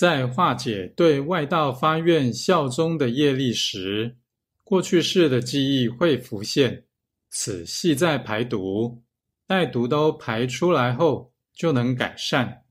在化解对外道发愿效忠的业力时过去式的记忆会浮现此系在排毒待毒都排出来后就能改善。